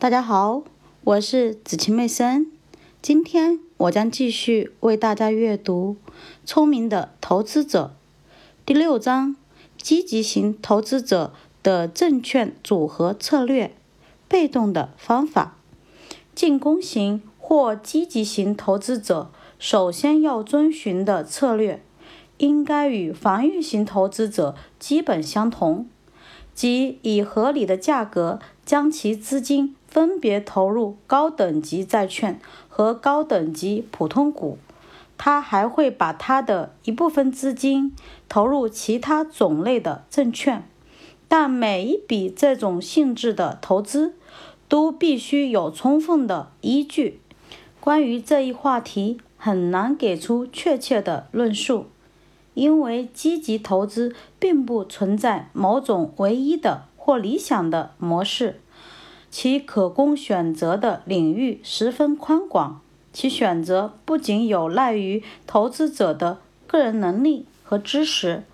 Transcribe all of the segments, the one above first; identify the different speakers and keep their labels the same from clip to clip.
Speaker 1: 大家好，我是子晴妹森。今天我将继续为大家阅读《聪明的投资者》第六章：积极型投资者的证券组合策略。被动的方法，进攻型或积极型投资者首先要遵循的策略，应该与防御型投资者基本相同。即以合理的价格将其资金分别投入高等级债券和高等级普通股，他还会把他的一部分资金投入其他种类的证券，但每一笔这种性质的投资都必须有充分的依据。关于这一话题，很难给出确切的论述。因为积极投资并不存在某种唯一的或理想的模式，其可供选择的领域十分宽广。其选择不仅有赖于投资者的个人能力和知识，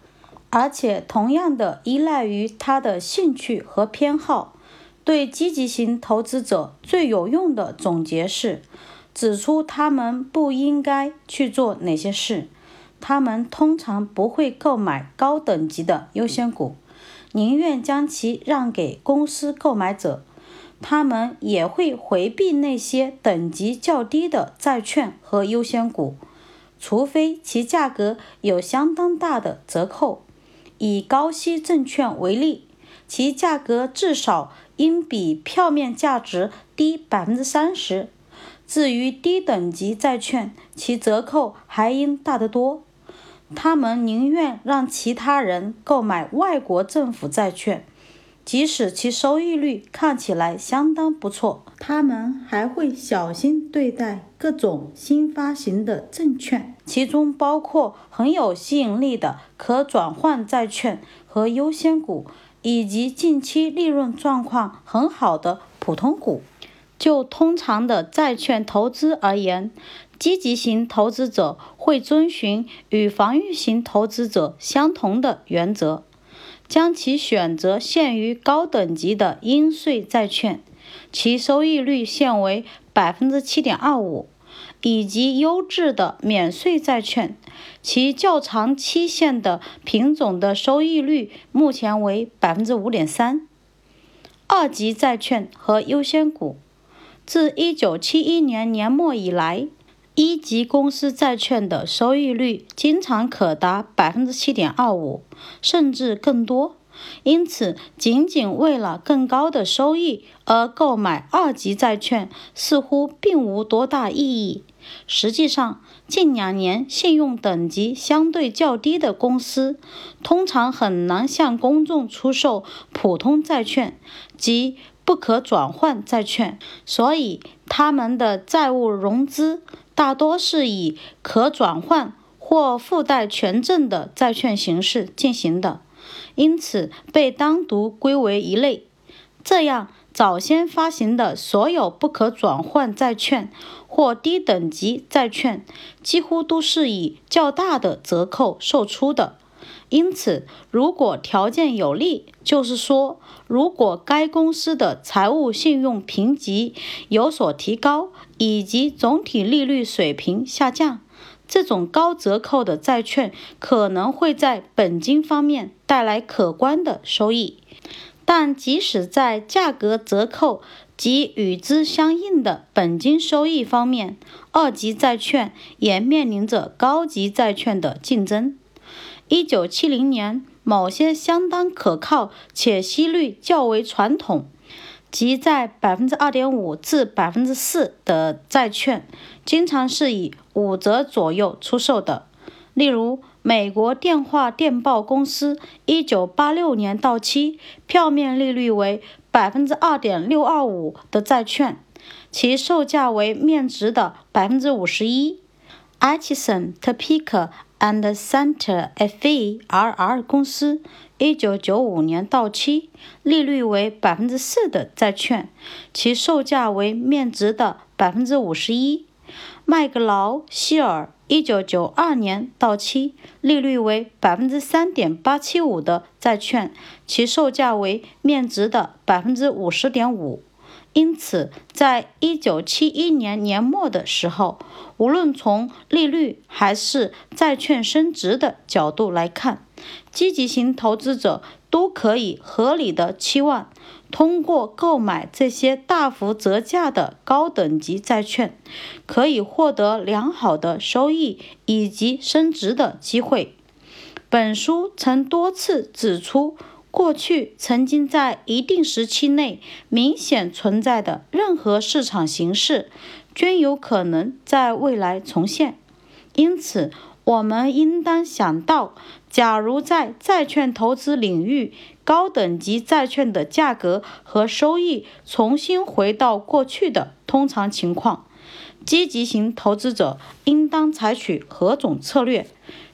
Speaker 1: 而且同样的依赖于他的兴趣和偏好。对积极型投资者最有用的总结是：指出他们不应该去做哪些事。他们通常不会购买高等级的优先股，宁愿将其让给公司购买者。他们也会回避那些等级较低的债券和优先股，除非其价格有相当大的折扣。以高息证券为例，其价格至少应比票面价值低百分之三十。至于低等级债券，其折扣还应大得多。他们宁愿让其他人购买外国政府债券，即使其收益率看起来相当不错。他们还会小心对待各种新发行的证券，其中包括很有吸引力的可转换债券和优先股，以及近期利润状况很好的普通股。就通常的债券投资而言，积极型投资者会遵循与防御型投资者相同的原则，将其选择限于高等级的应税债券，其收益率限为百分之七点二五，以及优质的免税债券，其较长期限的品种的收益率目前为百分之五点三。二级债券和优先股，自一九七一年年末以来。一级公司债券的收益率经常可达百分之七点二五，甚至更多。因此，仅仅为了更高的收益而购买二级债券似乎并无多大意义。实际上，近两年信用等级相对较低的公司通常很难向公众出售普通债券即不可转换债券，所以他们的债务融资。大多是以可转换或附带权证的债券形式进行的，因此被单独归为一类。这样，早先发行的所有不可转换债券或低等级债券几乎都是以较大的折扣售出的。因此，如果条件有利，就是说，如果该公司的财务信用评级有所提高，以及总体利率水平下降，这种高折扣的债券可能会在本金方面带来可观的收益。但即使在价格折扣及与之相应的本金收益方面，二级债券也面临着高级债券的竞争。一九七零年，某些相当可靠且息率较为传统，即在百分之二点五至百分之四的债券，经常是以五折左右出售的。例如，美国电话电报公司一九八六年到期、票面利率为百分之二点六二五的债券，其售价为面值的百分之五十一。Atchison Topeka and Center FERR 公司一九九五年到期、利率为百分之四的债券，其售价为面值的百分之五十一。麦格劳希尔一九九二年到期、利率为百分之三点八七五的债券，其售价为面值的百分之五十点五。因此，在一九七一年年末的时候，无论从利率还是债券升值的角度来看，积极型投资者都可以合理的期望，通过购买这些大幅折价的高等级债券，可以获得良好的收益以及升值的机会。本书曾多次指出。过去曾经在一定时期内明显存在的任何市场形式，均有可能在未来重现。因此，我们应当想到，假如在债券投资领域，高等级债券的价格和收益重新回到过去的通常情况，积极型投资者应当采取何种策略？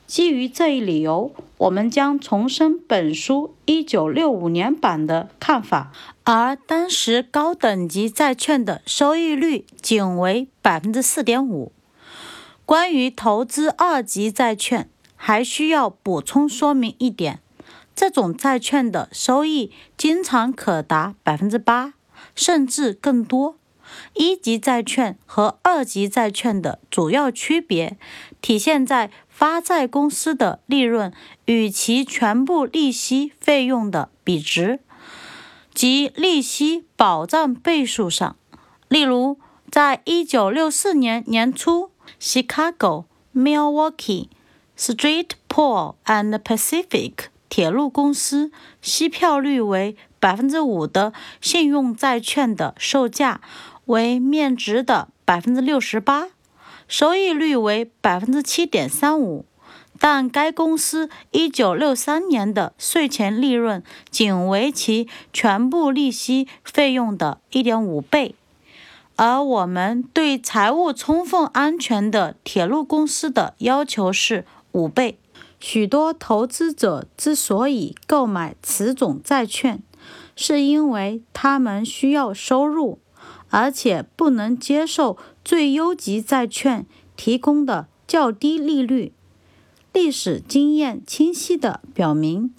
Speaker 1: 基于这一理由，我们将重申本书1965年版的看法，而当时高等级债券的收益率仅为4.5%。关于投资二级债券，还需要补充说明一点：这种债券的收益经常可达8%，甚至更多。一级债券和二级债券的主要区别体现在。发债公司的利润与其全部利息费用的比值及利息保障倍数上。例如，在一九六四年年初，Chicago、Milwaukee、Streetport and Pacific 铁路公司息票率为百分之五的信用债券的售价为面值的百分之六十八。收益率为百分之七点三五，但该公司一九六三年的税前利润仅为其全部利息费用的一点五倍。而我们对财务充分安全的铁路公司的要求是五倍。许多投资者之所以购买此种债券，是因为他们需要收入。而且不能接受最优级债券提供的较低利率。历史经验清晰地表明，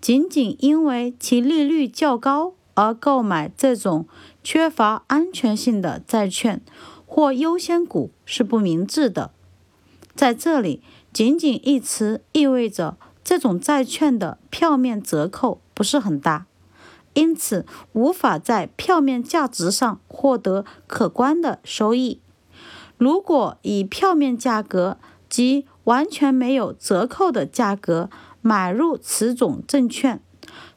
Speaker 1: 仅仅因为其利率较高而购买这种缺乏安全性的债券或优先股是不明智的。在这里，“仅仅”一词意味着这种债券的票面折扣不是很大。因此，无法在票面价值上获得可观的收益。如果以票面价格及完全没有折扣的价格买入此种证券，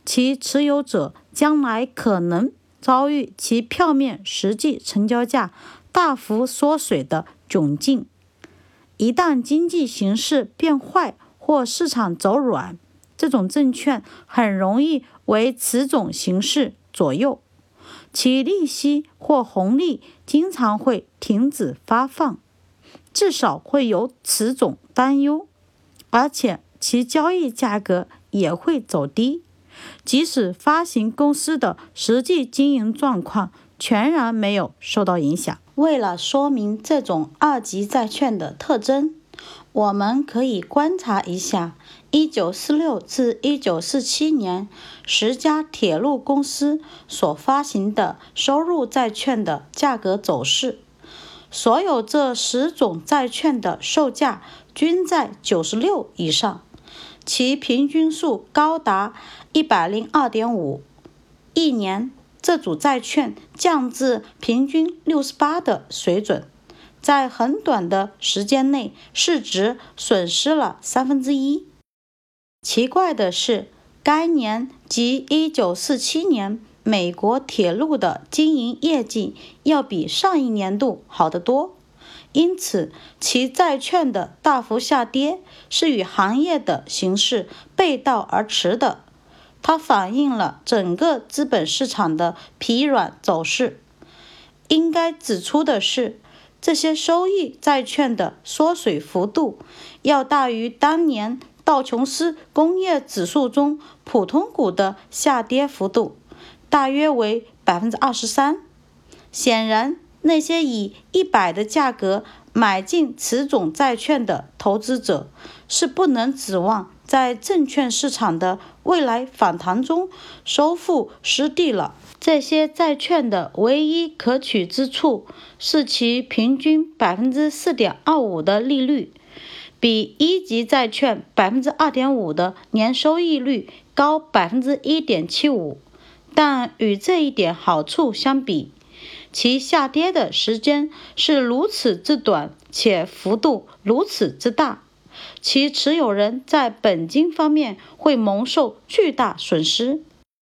Speaker 1: 其持有者将来可能遭遇其票面实际成交价大幅缩水的窘境。一旦经济形势变坏或市场走软，这种证券很容易为此种形式左右，其利息或红利经常会停止发放，至少会有此种担忧，而且其交易价格也会走低，即使发行公司的实际经营状况全然没有受到影响。为了说明这种二级债券的特征，我们可以观察一下。一九四六至一九四七年，十家铁路公司所发行的收入债券的价格走势。所有这十种债券的售价均在九十六以上，其平均数高达一百零二点五。一年，这组债券降至平均六十八的水准，在很短的时间内，市值损失了三分之一。奇怪的是，该年即1947年，美国铁路的经营业绩要比上一年度好得多，因此其债券的大幅下跌是与行业的形势背道而驰的。它反映了整个资本市场的疲软走势。应该指出的是，这些收益债券的缩水幅度要大于当年。道琼斯工业指数中普通股的下跌幅度大约为百分之二十三。显然，那些以一百的价格买进此种债券的投资者是不能指望在证券市场的未来反弹中收复失地了。这些债券的唯一可取之处是其平均百分之四点二五的利率，比一级债券百分之二点五的年收益率高百分之一点七五。但与这一点好处相比，其下跌的时间是如此之短，且幅度如此之大，其持有人在本金方面会蒙受巨大损失。